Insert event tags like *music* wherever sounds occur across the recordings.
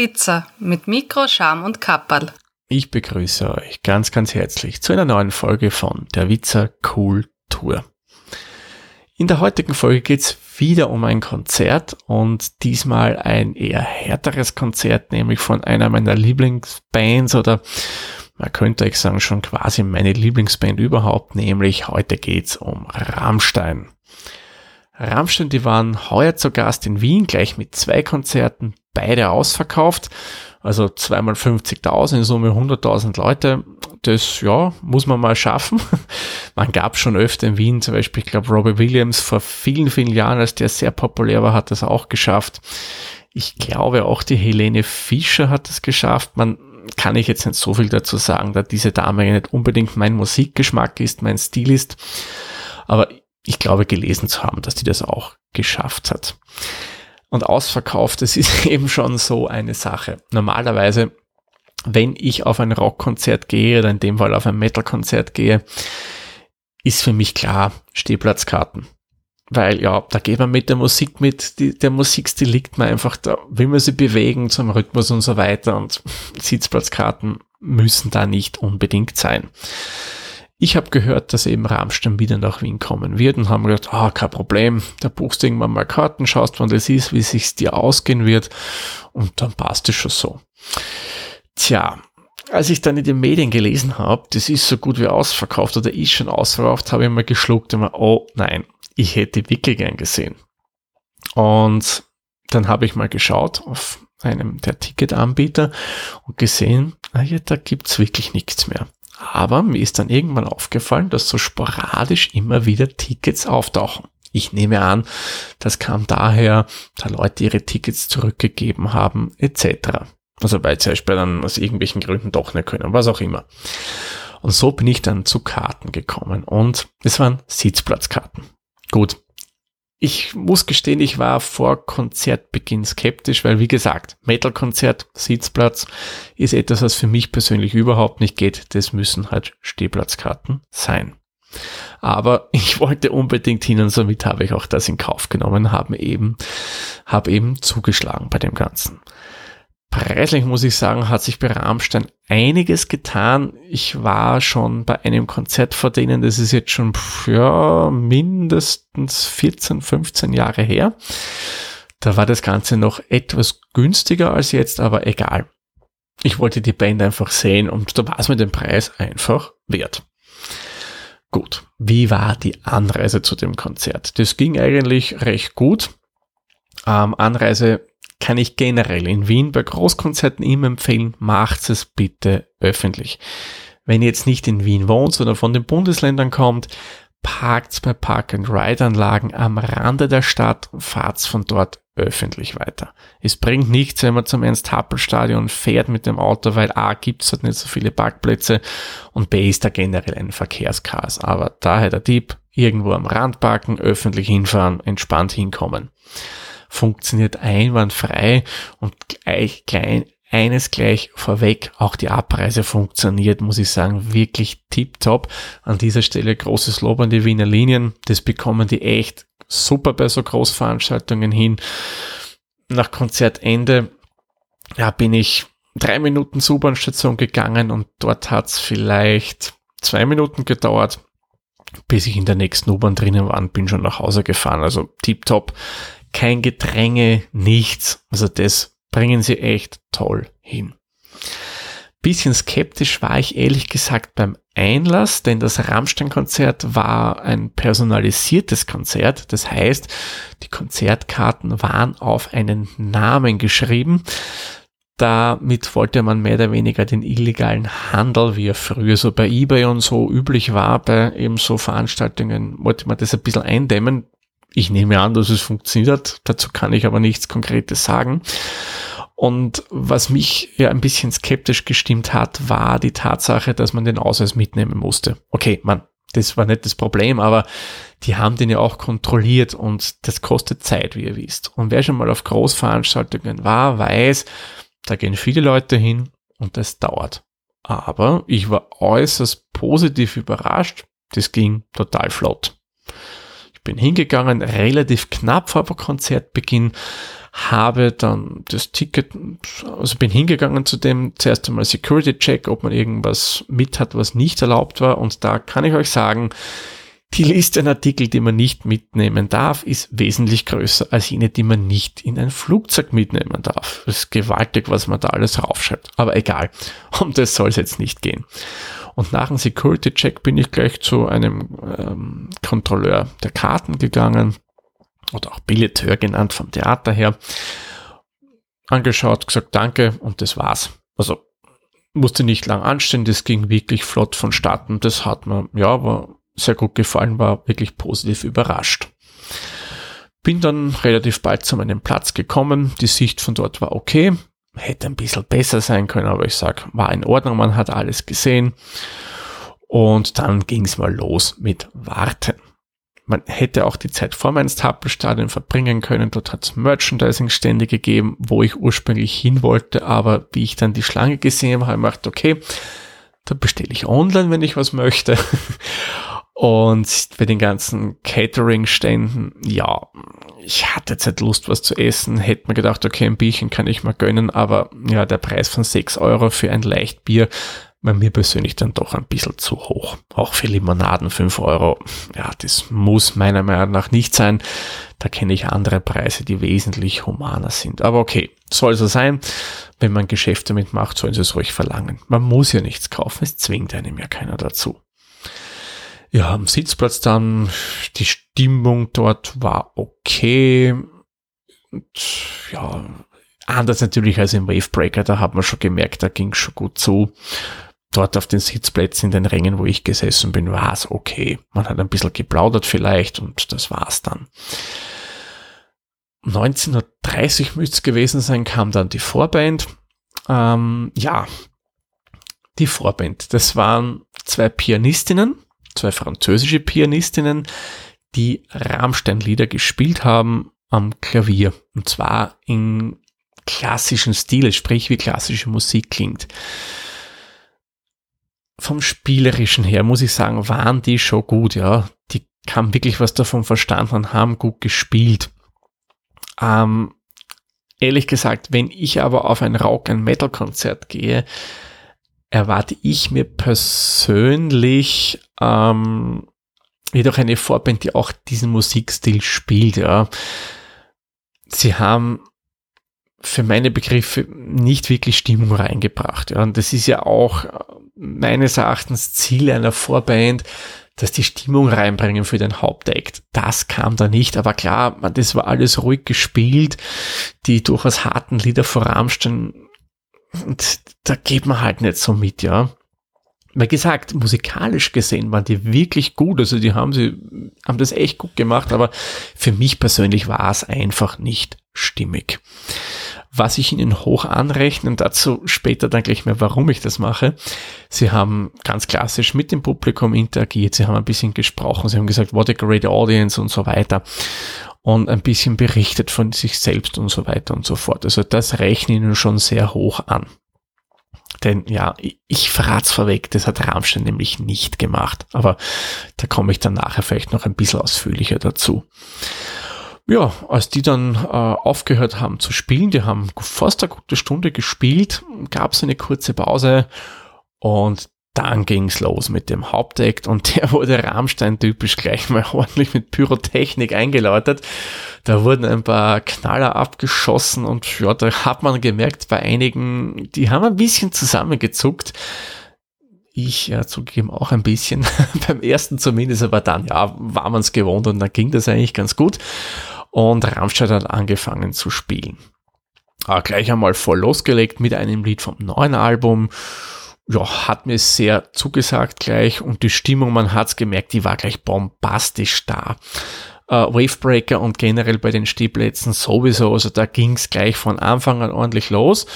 Witzer mit Mikro, Scham und Kapperl. Ich begrüße euch ganz, ganz herzlich zu einer neuen Folge von Der Witzer Kultur. In der heutigen Folge geht's wieder um ein Konzert und diesmal ein eher härteres Konzert, nämlich von einer meiner Lieblingsbands oder man könnte euch sagen schon quasi meine Lieblingsband überhaupt, nämlich heute geht's um Rammstein. Rammstein, die waren heuer zu Gast in Wien, gleich mit zwei Konzerten, beide ausverkauft. Also zweimal 50.000, in Summe 100.000 Leute. Das, ja, muss man mal schaffen. *laughs* Man gab schon öfter in Wien, zum Beispiel, ich glaube, Robbie Williams vor vielen, vielen Jahren, als der sehr populär war, hat das auch geschafft. Ich glaube, auch die Helene Fischer hat es geschafft. Man kann ich jetzt nicht so viel dazu sagen, da diese Dame nicht unbedingt mein Musikgeschmack ist, mein Stil ist. Aber ich glaube gelesen zu haben, dass die das auch geschafft hat. Und ausverkauft, das ist *laughs* eben schon so eine Sache. Normalerweise, wenn ich auf ein Rockkonzert gehe oder in dem Fall auf ein Metalkonzert gehe, ist für mich klar Stehplatzkarten. Weil ja, da geht man mit der Musik mit, die, der Musikstil liegt man einfach da, will man sie bewegen zum Rhythmus und so weiter und *laughs* Sitzplatzkarten müssen da nicht unbedingt sein. Ich habe gehört, dass eben Rammstein wieder nach Wien kommen wird und haben gedacht, ah, kein Problem, da buchst du irgendwann mal Karten, schaust, wann das ist, wie sich's dir ausgehen wird und dann passt es schon so. Tja, als ich dann in den Medien gelesen habe, das ist so gut wie ausverkauft oder ist schon ausverkauft, habe ich mal geschluckt und mir, oh nein, ich hätte wirklich gern gesehen. Und dann habe ich mal geschaut auf einem der Ticketanbieter und gesehen, ah ja, da gibt's wirklich nichts mehr. Aber mir ist dann irgendwann aufgefallen, dass so sporadisch immer wieder Tickets auftauchen. Ich nehme an, das kam daher, da Leute ihre Tickets zurückgegeben haben, etc. Also weil zum Beispiel dann aus irgendwelchen Gründen doch nicht können, was auch immer. Und so bin ich dann zu Karten gekommen und es waren Sitzplatzkarten. Gut, ich muss gestehen, ich war vor Konzertbeginn skeptisch, weil wie gesagt, Metal-Konzert, Sitzplatz ist etwas, was für mich persönlich überhaupt nicht geht. Das müssen halt Stehplatzkarten sein. Aber *laughs* ich wollte unbedingt hin und somit habe ich auch das in Kauf genommen, habe eben, habe eben zugeschlagen bei dem Ganzen. Preislich muss ich sagen, hat sich bei Rammstein einiges getan. Ich war schon bei einem Konzert vor denen, das ist jetzt schon ja, mindestens 14, 15 Jahre her. Da war das Ganze noch etwas günstiger als jetzt, aber egal. Ich wollte die Band einfach sehen und da war es mir den Preis einfach wert. Gut, wie war die Anreise zu dem Konzert? Das ging eigentlich recht gut. Ähm, Anreise kann ich generell in Wien bei Großkonzerten immer empfehlen, macht es bitte öffentlich. Wenn ihr jetzt nicht in Wien wohnt, sondern von den Bundesländern kommt, parkt bei Park-and-Ride-Anlagen am Rande der Stadt und fahrt von dort öffentlich weiter. Es bringt nichts, wenn man zum Ernst-Happel-Stadion fährt mit dem Auto, weil A, gibt es dort nicht so viele Parkplätze und B, ist da generell ein Verkehrschaos. Aber daher der Tipp, irgendwo am Rand parken, öffentlich hinfahren, entspannt hinkommen funktioniert einwandfrei und gleich klein, eines gleich vorweg, auch die Abreise funktioniert, muss ich sagen, wirklich tipptopp. An dieser Stelle großes Lob an die Wiener Linien. Das bekommen die echt super bei so Großveranstaltungen hin. Nach Konzertende ja, bin ich drei Minuten zur U-Bahn-Station gegangen und dort hat's vielleicht zwei Minuten gedauert, bis ich in der nächsten U-Bahn drinnen war und bin schon nach Hause gefahren. Also tipptopp kein Gedränge, nichts. Also das bringen sie echt toll hin. Bisschen skeptisch war ich ehrlich gesagt beim Einlass, denn das Rammstein-Konzert war ein personalisiertes Konzert. Das heißt, die Konzertkarten waren auf einen Namen geschrieben. Damit wollte man mehr oder weniger den illegalen Handel, wie er früher so bei eBay und so üblich war, bei eben so Veranstaltungen, wollte man das ein bisschen eindämmen. Ich nehme an, dass es funktioniert. Dazu kann ich aber nichts Konkretes sagen. Und was mich ja ein bisschen skeptisch gestimmt hat, war die Tatsache, dass man den Ausweis mitnehmen musste. Okay, man, das war nicht das Problem, aber die haben den ja auch kontrolliert und das kostet Zeit, wie ihr wisst. Und wer schon mal auf Großveranstaltungen war, weiß, da gehen viele Leute hin und das dauert. Aber ich war äußerst positiv überrascht. Das ging total flott Bin hingegangen, relativ knapp vor Konzertbeginn, habe dann das Ticket, also bin hingegangen zu dem zuerst einmal Security Check, ob man irgendwas mit hat, was nicht erlaubt war. Und da kann ich euch sagen, die Liste an Artikeln, die man nicht mitnehmen darf, ist wesentlich größer als jene, die man nicht in ein Flugzeug mitnehmen darf. Das ist gewaltig, was man da alles raufschreibt. Aber egal, um das soll es jetzt nicht gehen. Und nach dem Security-Check bin ich gleich zu einem ähm, Kontrolleur der Karten gegangen oder auch Billeteur genannt vom Theater her. Angeschaut, gesagt Danke und das war's. Also musste nicht lang anstehen, das ging wirklich flott vonstatten. Das hat mir, ja, war sehr gut gefallen, war wirklich positiv überrascht. Bin dann relativ bald zu meinem Platz gekommen. Die Sicht von dort war okay. Hätte ein bisschen besser sein können, aber ich sag, war in Ordnung. Man hat alles gesehen. Und dann ging es mal los mit Warten. Man hätte auch die Zeit vor meinem Stapelstadion verbringen können. Dort hat es Merchandising-Stände gegeben, wo ich ursprünglich hin wollte. Aber wie ich dann die Schlange gesehen habe, habe ich gedacht, okay, da bestelle ich online, wenn ich was möchte. *laughs* Und bei den ganzen Catering-Ständen, ja, ich hatte jetzt nicht Lust, was zu essen, hätte mir gedacht, okay, ein Bierchen kann ich mal gönnen, aber ja, der Preis von 6 Euro für ein Leichtbier war mir persönlich dann doch ein bisschen zu hoch. Auch für Limonaden 5 Euro, ja, das muss meiner Meinung nach nicht sein. Da kenne ich andere Preise, die wesentlich humaner sind. Aber okay, soll so sein. Wenn man Geschäfte mitmacht, sollen sie es ruhig verlangen. Man muss ja nichts kaufen, es zwingt einem ja keiner dazu. Ja, am Sitzplatz dann, die Stimmung dort war okay. Und, ja, anders natürlich als im Wavebreaker, da hat man schon gemerkt, da ging schon gut zu. Dort auf den Sitzplätzen in den Rängen, wo ich gesessen bin, war es okay. Man hat ein bisschen geplaudert vielleicht und das war's dann. 1930 müsste es gewesen sein, kam dann die Vorband. Ähm, ja, die Vorband. Das waren zwei Pianistinnen, zwei französische Pianistinnen, die Rammstein-Lieder gespielt haben am Klavier. Und zwar in klassischen Stil, sprich wie klassische Musik klingt. Vom Spielerischen her muss ich sagen, waren die schon gut, ja. Die haben wirklich was davon verstanden und haben gut gespielt. Ähm, ehrlich gesagt, wenn ich aber auf ein Rock- und Metal-Konzert gehe, erwarte ich mir persönlich ähm, jedoch eine Vorband, die auch diesen Musikstil spielt. Ja. Sie haben für meine Begriffe nicht wirklich Stimmung reingebracht. Ja. Und das ist ja auch meines Erachtens Ziel einer Vorband, dass die Stimmung reinbringen für den Hauptakt. Das kam da nicht, aber klar, das war alles ruhig gespielt. Die durchaus harten Lieder vor Rammstein und da geht man halt nicht so mit, ja. Wie gesagt, musikalisch gesehen waren die wirklich gut. Also die haben sie, haben das echt gut gemacht, aber für mich persönlich war es einfach nicht stimmig. Was ich ihnen hoch anrechne, und dazu später dann gleich mehr, warum ich das mache. Sie haben ganz klassisch mit dem Publikum interagiert, sie haben ein bisschen gesprochen, sie haben gesagt, what a great audience und so weiter und ein bisschen berichtet von sich selbst und so weiter und so fort. Also das rechne ich ihnen schon sehr hoch an. Denn ja, ich verrat's vorweg, das hat Rammstein nämlich nicht gemacht. Aber da komme ich dann nachher vielleicht noch ein bisschen ausführlicher dazu. Ja, als die dann äh, aufgehört haben zu spielen, die haben fast eine gute Stunde gespielt, gab es eine kurze Pause und dann ging's los mit dem Hauptakt und der wurde Rammstein typisch gleich mal *laughs* ordentlich mit Pyrotechnik eingeläutet. Da wurden ein paar Knaller abgeschossen und ja, da hat man gemerkt bei einigen, die haben ein bisschen zusammengezuckt. Ich ja zugegeben auch ein bisschen, *laughs* beim ersten zumindest, aber dann ja, war man es gewohnt und dann ging das eigentlich ganz gut. Und Rammstein hat angefangen zu spielen. Aber gleich einmal voll losgelegt mit einem Lied vom neuen Album ja, hat mir sehr zugesagt gleich und die Stimmung, man hat's gemerkt, die war gleich bombastisch da. Uh, Wavebreaker und generell bei den Stehplätzen sowieso, also da ging's gleich von Anfang an ordentlich los.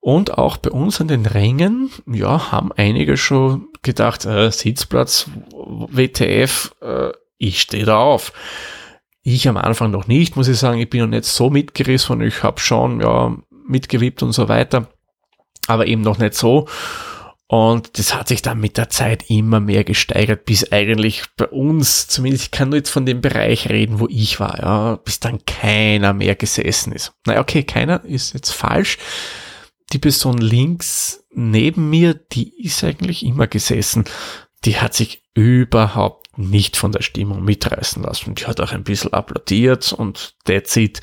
Und auch bei uns an den Rängen, ja, haben einige schon gedacht, äh, Sitzplatz, WTF, äh, ich stehe da auf. Ich am Anfang noch nicht, muss ich sagen, ich bin noch nicht so mitgerissen, ich habe schon, ja, mitgewippt und so weiter, aber eben noch nicht so. Und das hat sich dann mit der Zeit immer mehr gesteigert, bis eigentlich bei uns, zumindest ich kann nur jetzt von dem Bereich reden, wo ich war, ja, bis dann keiner mehr gesessen ist. Naja, okay, keiner ist jetzt falsch. Die Person links neben mir, die ist eigentlich immer gesessen. Die hat sich überhaupt nicht von der Stimmung mitreißen lassen. Die hat auch ein bisschen applaudiert und that's it.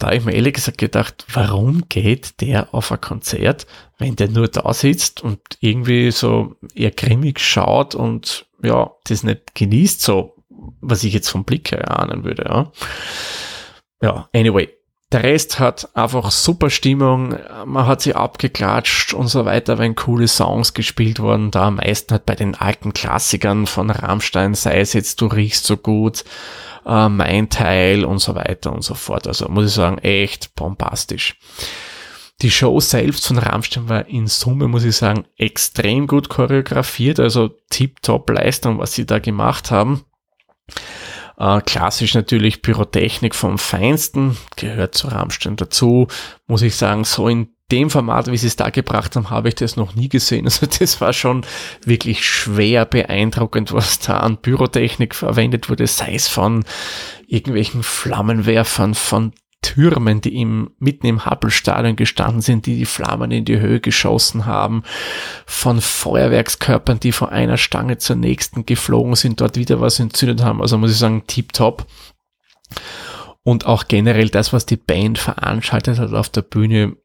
Da habe ich mir ehrlich gesagt gedacht, warum geht der auf ein Konzert, wenn der nur da sitzt und irgendwie so eher grimmig schaut und ja, das nicht genießt, so was ich jetzt vom Blick her ahnen würde, ja. Ja, anyway. Der Rest hat einfach super Stimmung, man hat sie abgeklatscht und so weiter, wenn coole Songs gespielt worden, da am meisten halt bei den alten Klassikern von Rammstein, sei es jetzt Du riechst so gut, äh, mein Teil und so weiter und so fort. Also muss ich sagen, echt bombastisch. Die Show selbst von Rammstein war in Summe, muss ich sagen, extrem gut choreografiert, also tip-top Leistung, was sie da gemacht haben. Äh, klassisch natürlich Pyrotechnik vom Feinsten, gehört zu Rammstein dazu, muss ich sagen, so in dem Format, wie sie es da gebracht haben, habe ich das noch nie gesehen. *laughs* Also das war schon wirklich schwer beeindruckend, was da an Pyrotechnik verwendet wurde, sei es von irgendwelchen Flammenwerfern, von Türmen, die im, mitten im Happelstadion gestanden sind, die die Flammen in die Höhe geschossen haben, von Feuerwerkskörpern, die von einer Stange zur nächsten geflogen sind, dort wieder was entzündet haben. Also muss ich sagen, tip-top. Und auch generell das, was die Band veranstaltet hat auf der Bühne,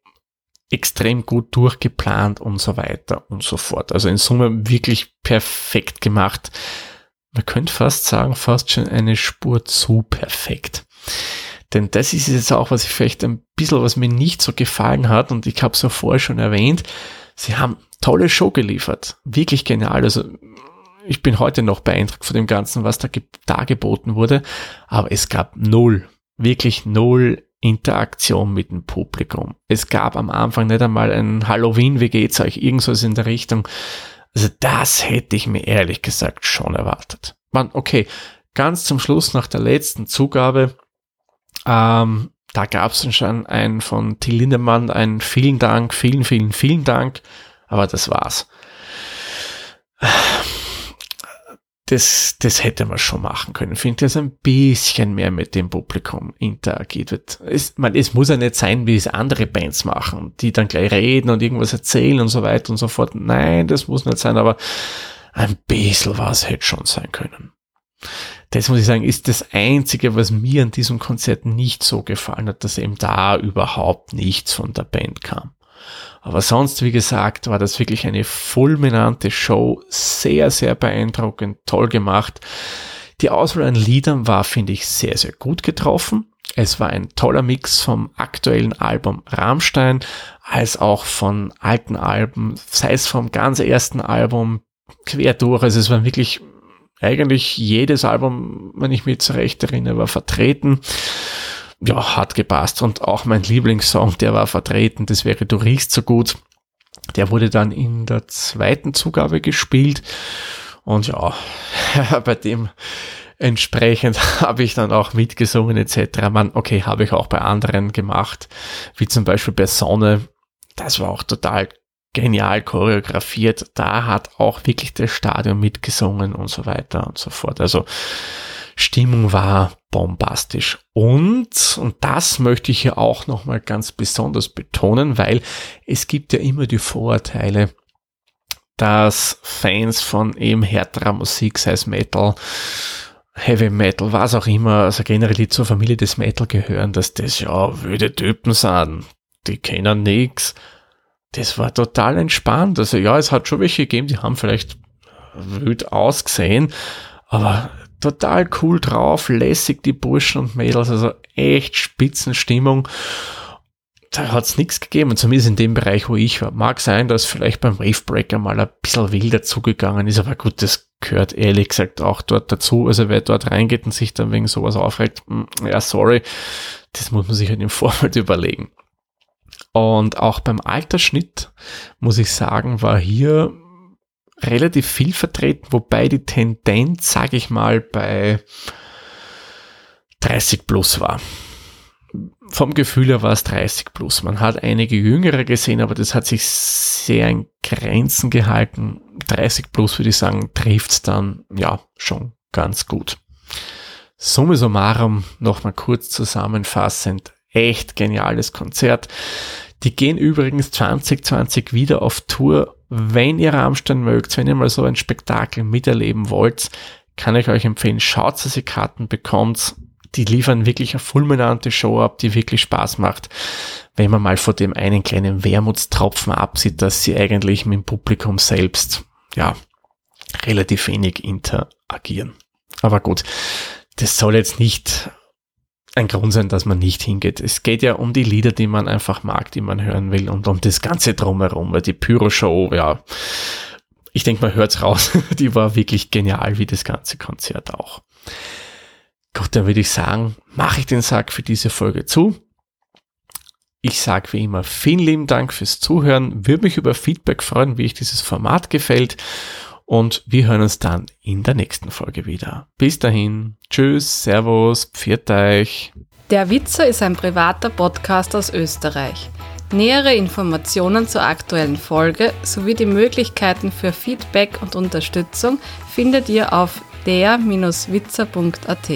extrem gut durchgeplant und so weiter und so fort. Also in Summe wirklich perfekt gemacht. Man könnte fast sagen, fast schon eine Spur zu perfekt. Denn das ist jetzt auch, was ich vielleicht ein bisschen, was mir nicht so gefallen hat, und ich habe es ja vorher schon erwähnt, sie haben tolle Show geliefert. Wirklich genial. Also ich bin heute noch beeindruckt von dem Ganzen, was da dargeboten wurde, aber es gab null, wirklich null Interaktion mit dem Publikum. Es gab am Anfang nicht einmal ein Halloween, wie geht's euch, irgendwas in der Richtung. Also das hätte ich mir ehrlich gesagt schon erwartet. Man, okay, ganz zum Schluss nach der letzten Zugabe, ähm, da gab es schon ein von Till Lindemann ein vielen Dank, vielen, vielen, vielen Dank, aber das war's das, das hätte man schon machen können. Finde, dass ein bisschen mehr mit dem Publikum interagiert wird. Es, man, es muss ja nicht sein, wie es andere Bands machen, die dann gleich reden und irgendwas erzählen und so weiter und so fort. Nein, das muss nicht sein, aber ein bisschen was hätte schon sein können. Das muss ich sagen, ist das einzige, was mir an diesem Konzert nicht so gefallen hat, dass eben da überhaupt nichts von der Band kam. Aber sonst, wie gesagt, war das wirklich eine fulminante Show. Sehr, sehr beeindruckend, toll gemacht. Die Auswahl an Liedern war, finde ich, sehr, sehr gut getroffen. Es war ein toller Mix vom aktuellen Album Rammstein als auch von alten Alben, sei es vom ganz ersten Album quer durch. Also es war wirklich eigentlich jedes Album, wenn ich mich zurecht erinnere, war vertreten ja, hat gepasst. Und auch mein Lieblingssong, der war vertreten, das wäre Du riechst so gut. Der wurde dann in der zweiten Zugabe gespielt. Und ja, *laughs* bei dem entsprechend *laughs* habe ich dann auch mitgesungen etc. Man, okay, habe ich auch bei anderen gemacht, wie zum Beispiel bei Sonne. Das war auch total genial choreografiert. Da hat auch wirklich das Stadion mitgesungen und so weiter und so fort. Also Stimmung war bombastisch. Und, und das möchte ich hier auch nochmal ganz besonders betonen, weil es gibt ja immer die Vorurteile, dass Fans von eben härterer Musik, sei es Metal, Heavy Metal, was auch immer, also generell zur Familie des Metal gehören, dass das ja wüde Typen sind. Die kennen nix. Das war total entspannt. Also ja, es hat schon welche gegeben, die haben vielleicht wüd ausgesehen, aber total cool drauf, lässig die Burschen und Mädels, also echt Spitzenstimmung. Da hat es nichts gegeben, zumindest in dem Bereich, wo ich war. Mag sein, dass vielleicht beim Wavebreaker mal ein bisschen wilder zugegangen ist, aber gut, das gehört ehrlich gesagt auch dort dazu. Also wer dort reingeht und sich dann wegen sowas aufregt, hm, ja, sorry, das muss man sich halt im Vorfeld *laughs* überlegen. Und auch beim Altersschnitt, muss ich sagen, war hier relativ viel vertreten, wobei die Tendenz, sage ich mal, bei 30 plus war. vom Gefühl her war es 30 plus. Man hat einige Jüngere gesehen, aber das hat sich sehr in Grenzen gehalten. 30 plus würde ich sagen, trifft's dann ja schon ganz gut. Summe summarum, nochmal kurz zusammenfassend, echt geniales Konzert. Die gehen übrigens 2020 wieder auf Tour. Wenn ihr Rammstein mögt, wenn ihr mal so ein Spektakel miterleben wollt, kann ich euch empfehlen, schaut, dass ihr Karten bekommt. Die liefern wirklich eine fulminante Show ab, die wirklich Spaß macht, wenn man mal vor dem einen kleinen Wermutstropfen absieht, dass sie eigentlich mit dem Publikum selbst, ja, relativ wenig interagieren. Aber gut, das soll jetzt nicht ein Grund sein, dass man nicht hingeht. Es geht ja um die Lieder, die man einfach mag, die man hören will und um das Ganze drumherum, weil die Pyro-Show, ja, ich denke, man hört's raus, *laughs* die war wirklich genial, wie das ganze Konzert auch. Gut, dann würde ich sagen, mache ich den Sack für diese Folge zu. Ich sage wie immer vielen lieben Dank fürs Zuhören, würde mich über Feedback freuen, wie euch dieses Format gefällt und wir hören uns dann in der nächsten Folge wieder. Bis dahin, tschüss, servus, pfiat euch. Der Witzer ist ein privater Podcast aus Österreich. Nähere Informationen zur aktuellen Folge sowie die Möglichkeiten für Feedback und Unterstützung findet ihr auf der-witzer.at.